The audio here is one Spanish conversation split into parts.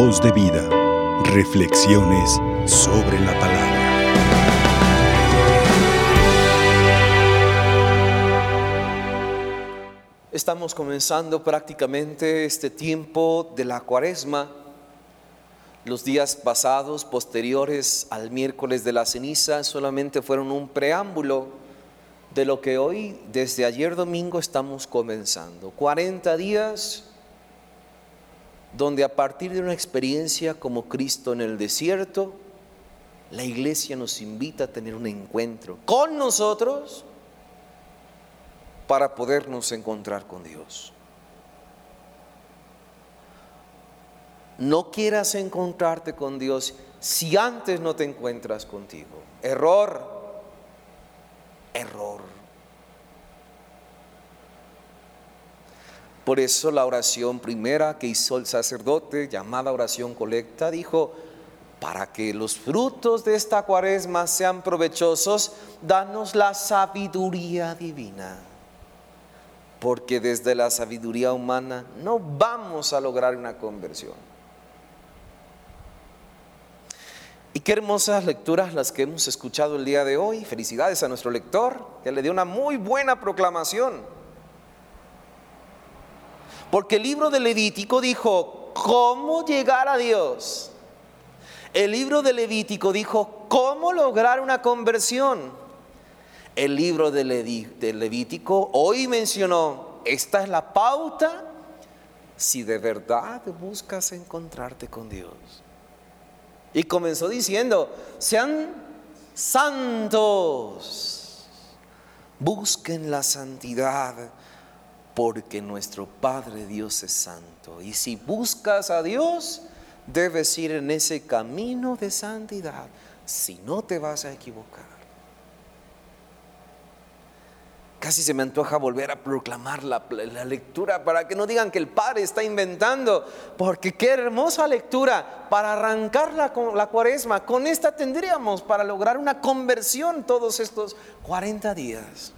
Voz de vida. Reflexiones sobre la palabra. Estamos comenzando prácticamente este tiempo de la cuaresma. Los días pasados, posteriores al miércoles de la ceniza, solamente fueron un preámbulo de lo que hoy, desde ayer domingo, estamos comenzando. 40 días donde a partir de una experiencia como Cristo en el desierto, la iglesia nos invita a tener un encuentro con nosotros para podernos encontrar con Dios. No quieras encontrarte con Dios si antes no te encuentras contigo. Error, error. Por eso la oración primera que hizo el sacerdote, llamada oración colecta, dijo, para que los frutos de esta cuaresma sean provechosos, danos la sabiduría divina. Porque desde la sabiduría humana no vamos a lograr una conversión. Y qué hermosas lecturas las que hemos escuchado el día de hoy. Felicidades a nuestro lector, que le dio una muy buena proclamación. Porque el libro de Levítico dijo, ¿cómo llegar a Dios? El libro de Levítico dijo, ¿cómo lograr una conversión? El libro de Levítico hoy mencionó, esta es la pauta si de verdad buscas encontrarte con Dios. Y comenzó diciendo, sean santos, busquen la santidad porque nuestro Padre Dios es santo. Y si buscas a Dios, debes ir en ese camino de santidad, si no te vas a equivocar. Casi se me antoja volver a proclamar la, lectura para que no digan que el Padre está inventando, porque qué hermosa lectura para arrancar la, la cuaresma. Con esta tendríamos para lograr una conversión todos estos 40 días.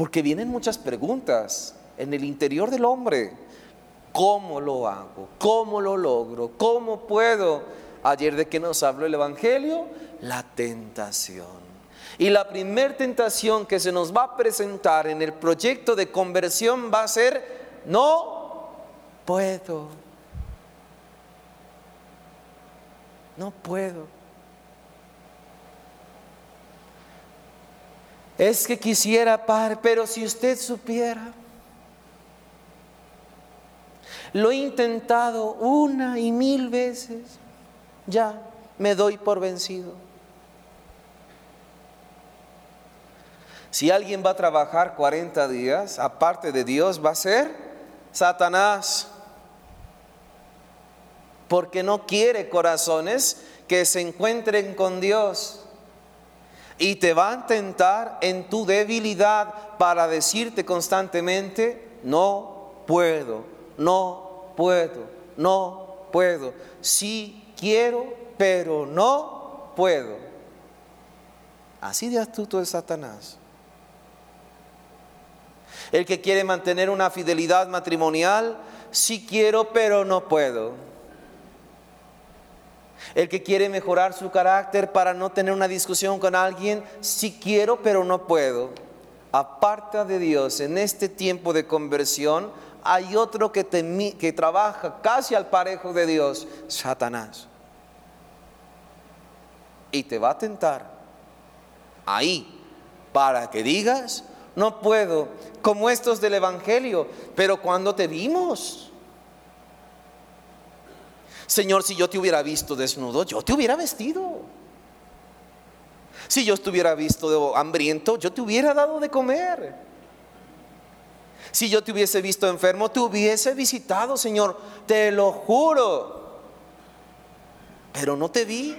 Porque vienen muchas preguntas en el interior del hombre. ¿Cómo lo hago? ¿Cómo lo logro? ¿Cómo puedo? Ayer de qué nos habló el Evangelio? La tentación. Y la primer tentación que se nos va a presentar en el proyecto de conversión va a ser, no puedo. No puedo. Es que quisiera, Padre, pero si usted supiera, lo he intentado una y mil veces, ya me doy por vencido. Si alguien va a trabajar 40 días, aparte de Dios, va a ser Satanás. Porque no quiere corazones que se encuentren con Dios y te va a tentar en tu debilidad para decirte constantemente, no puedo, no puedo, no puedo. Sí quiero, pero no puedo. Así de astuto es Satanás. El que quiere mantener una fidelidad matrimonial, sí quiero, pero no puedo el que quiere mejorar su carácter para no tener una discusión con alguien, sí quiero, pero no puedo. Aparta de Dios en este tiempo de conversión, hay otro que, que trabaja casi al parejo de Dios, Satanás. Y te va a tentar ahí para que digas, no puedo, como estos del Evangelio, pero cuando te vimos, Señor, si yo te hubiera visto desnudo, yo te hubiera vestido. Si yo estuviera visto hambriento, yo te hubiera dado de comer. Si yo te hubiese visto enfermo, te hubiese visitado, Señor. Te lo juro. Pero no te vi.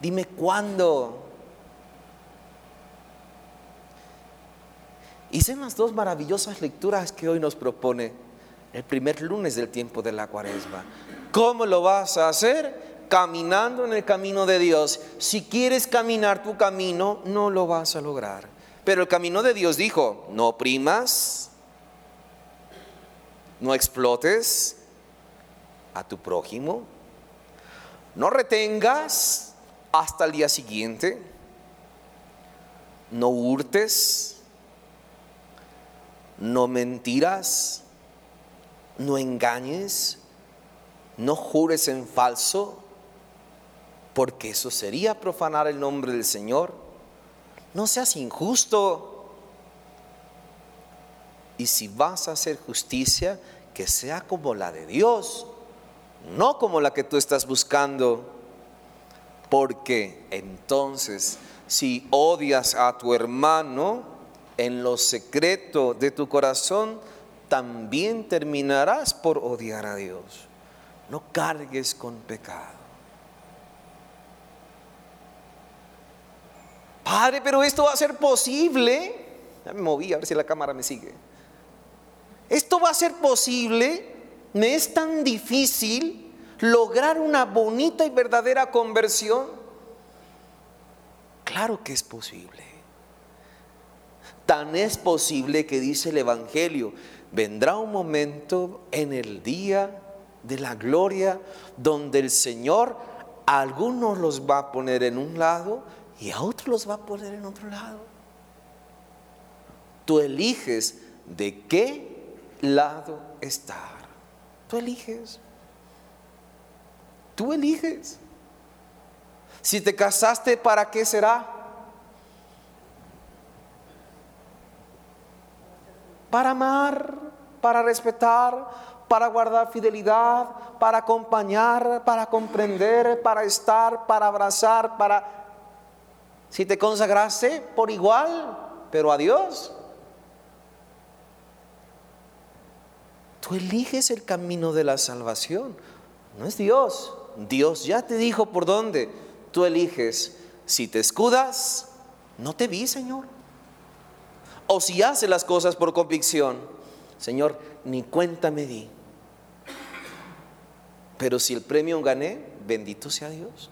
Dime cuándo. Hice las dos maravillosas lecturas que hoy nos propone el primer lunes del tiempo de la cuaresma. ¿Cómo lo vas a hacer? Caminando en el camino de Dios. Si quieres caminar tu camino, no lo vas a lograr. Pero el camino de Dios dijo, no primas, no explotes, a tu prójimo. No retengas hasta el día siguiente. No hurtes. No mentiras. No engañes. No jures en falso. Porque eso sería profanar el nombre del Señor. No seas injusto. Y si vas a hacer justicia, que sea como la de Dios, no como la que tú estás buscando. Porque entonces, si odias a tu hermano en lo secreto de tu corazón, también terminarás por odiar a Dios. No cargues con pecado. Padre, pero esto va a ser posible. Ya me moví, a ver si la cámara me sigue. Esto va a ser posible. Me es tan difícil lograr una bonita y verdadera conversión. Claro que es posible. Tan es posible que dice el Evangelio, vendrá un momento en el día de la gloria donde el Señor a algunos los va a poner en un lado y a otros los va a poner en otro lado. Tú eliges de qué lado estar. Tú eliges. Tú eliges. Si te casaste, ¿para qué será? Para amar, para respetar, para guardar fidelidad, para acompañar, para comprender, para estar, para abrazar, para si te consagraste por igual, pero a Dios. Tú eliges el camino de la salvación. No es Dios. Dios ya te dijo por dónde. Tú eliges. Si te escudas, no te vi, Señor. O si haces las cosas por convicción, Señor, ni cuenta me di. Pero si el premio gané, bendito sea Dios.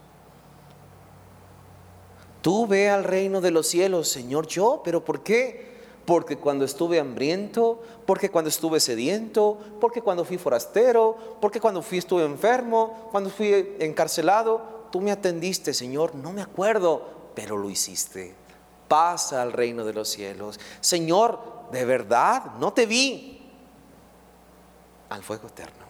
Tú ve al reino de los cielos, Señor, yo, pero ¿por qué? Porque cuando estuve hambriento, porque cuando estuve sediento, porque cuando fui forastero, porque cuando fui estuve enfermo, cuando fui encarcelado, tú me atendiste, Señor, no me acuerdo, pero lo hiciste. Pasa al reino de los cielos. Señor, de verdad, no te vi al fuego eterno.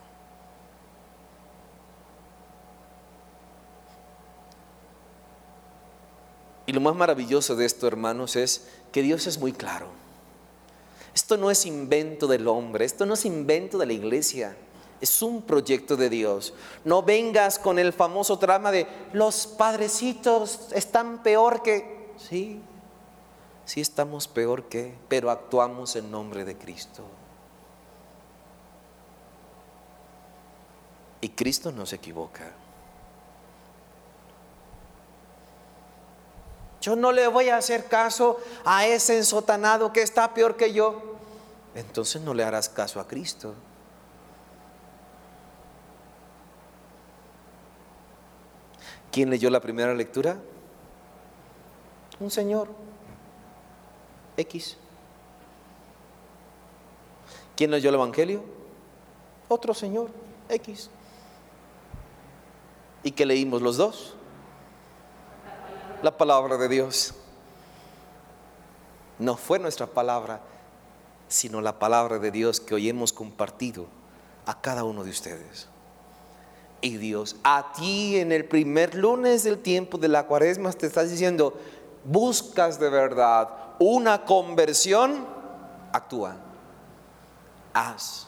Y lo más maravilloso de esto, hermanos, es que Dios es muy claro. Esto no es invento del hombre, esto no es invento de la iglesia, es un proyecto de Dios. No vengas con el famoso trama de los padrecitos están peor que... Sí, sí estamos peor que, pero actuamos en nombre de Cristo. Y Cristo no se equivoca. Yo no le voy a hacer caso a ese ensotanado que está peor que yo. Entonces no le harás caso a Cristo. ¿Quién leyó la primera lectura? Un señor. X. ¿Quién leyó el Evangelio? Otro señor. X. ¿Y qué leímos los dos? la palabra de Dios. No fue nuestra palabra, sino la palabra de Dios que hoy hemos compartido a cada uno de ustedes. Y Dios, a ti en el primer lunes del tiempo de la cuaresma te estás diciendo, buscas de verdad una conversión, actúa, haz.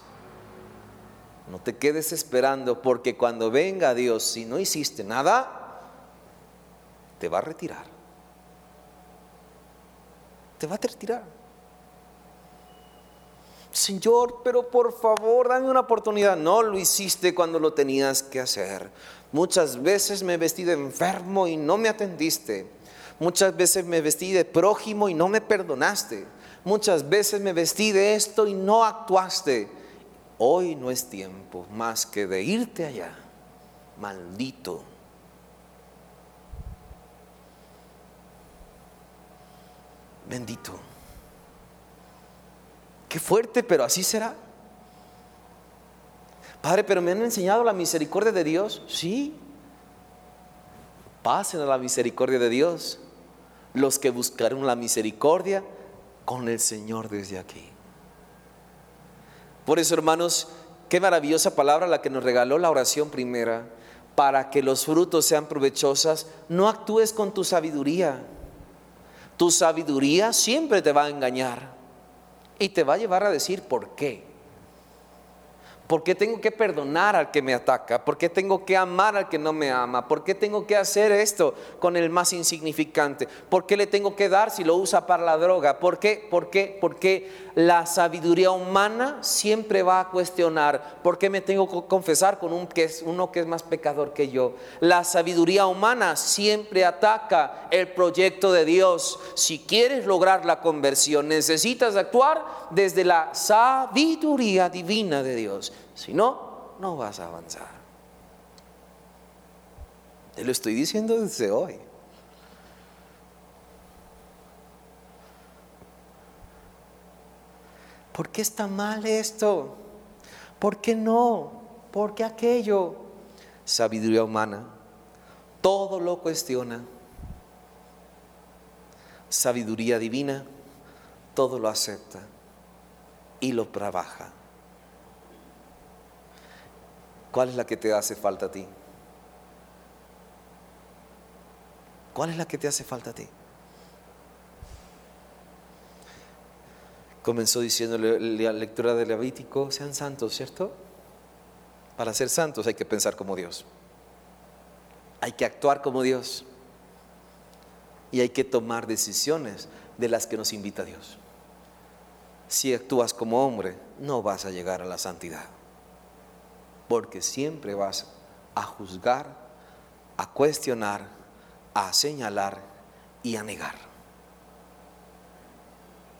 No te quedes esperando porque cuando venga Dios, si no hiciste nada, te va a retirar. Te va a retirar. Señor, pero por favor, dame una oportunidad. No lo hiciste cuando lo tenías que hacer. Muchas veces me vestí de enfermo y no me atendiste. Muchas veces me vestí de prójimo y no me perdonaste. Muchas veces me vestí de esto y no actuaste. Hoy no es tiempo más que de irte allá. Maldito Bendito. Qué fuerte, pero así será. Padre, pero me han enseñado la misericordia de Dios. Sí. Pasen a la misericordia de Dios los que buscaron la misericordia con el Señor desde aquí. Por eso, hermanos, qué maravillosa palabra la que nos regaló la oración primera. Para que los frutos sean provechosas, no actúes con tu sabiduría. Tu sabiduría siempre te va a engañar y te va a llevar a decir por qué. ¿Por qué tengo que perdonar al que me ataca? ¿Por qué tengo que amar al que no me ama? ¿Por qué tengo que hacer esto con el más insignificante? ¿Por qué le tengo que dar si lo usa para la droga? ¿Por qué? ¿Por qué? Porque la sabiduría humana siempre va a cuestionar. ¿Por qué me tengo que confesar con un que es, uno que es más pecador que yo? La sabiduría humana siempre ataca el proyecto de Dios. Si quieres lograr la conversión, necesitas actuar desde la sabiduría divina de Dios. Si no, no vas a avanzar. Te lo estoy diciendo desde hoy. ¿Por qué está mal esto? ¿Por qué no? ¿Por qué aquello? Sabiduría humana. Todo lo cuestiona. Sabiduría divina. Todo lo acepta y lo trabaja. ¿Cuál es la que te hace falta a ti? ¿Cuál es la que te hace falta a ti? Comenzó diciéndole la lectura del Levítico, sean santos, ¿cierto? Para ser santos hay que pensar como Dios. Hay que actuar como Dios. Y hay que tomar decisiones de las que nos invita Dios. Si actúas como hombre, no vas a llegar a la santidad porque siempre vas a juzgar, a cuestionar, a señalar y a negar.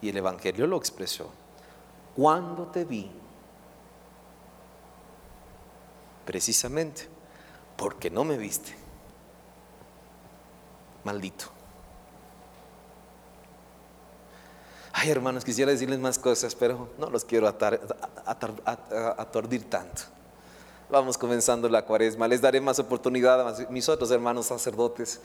Y el Evangelio lo expresó. Cuando te vi, precisamente porque no me viste, maldito. Ay, hermanos, quisiera decirles más cosas, pero no los quiero atordir tanto. Vamos comenzando la cuaresma. Les daré más oportunidad a mis otros hermanos sacerdotes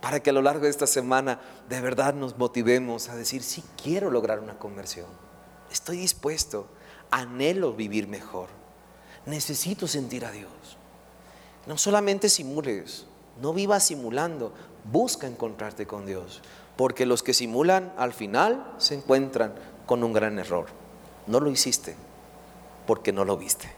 para que a lo largo de esta semana de verdad nos motivemos a decir, sí quiero lograr una conversión. Estoy dispuesto, anhelo vivir mejor. Necesito sentir a Dios. No solamente simules, no vivas simulando, busca encontrarte con Dios. Porque los que simulan al final se encuentran con un gran error. No lo hiciste porque no lo viste.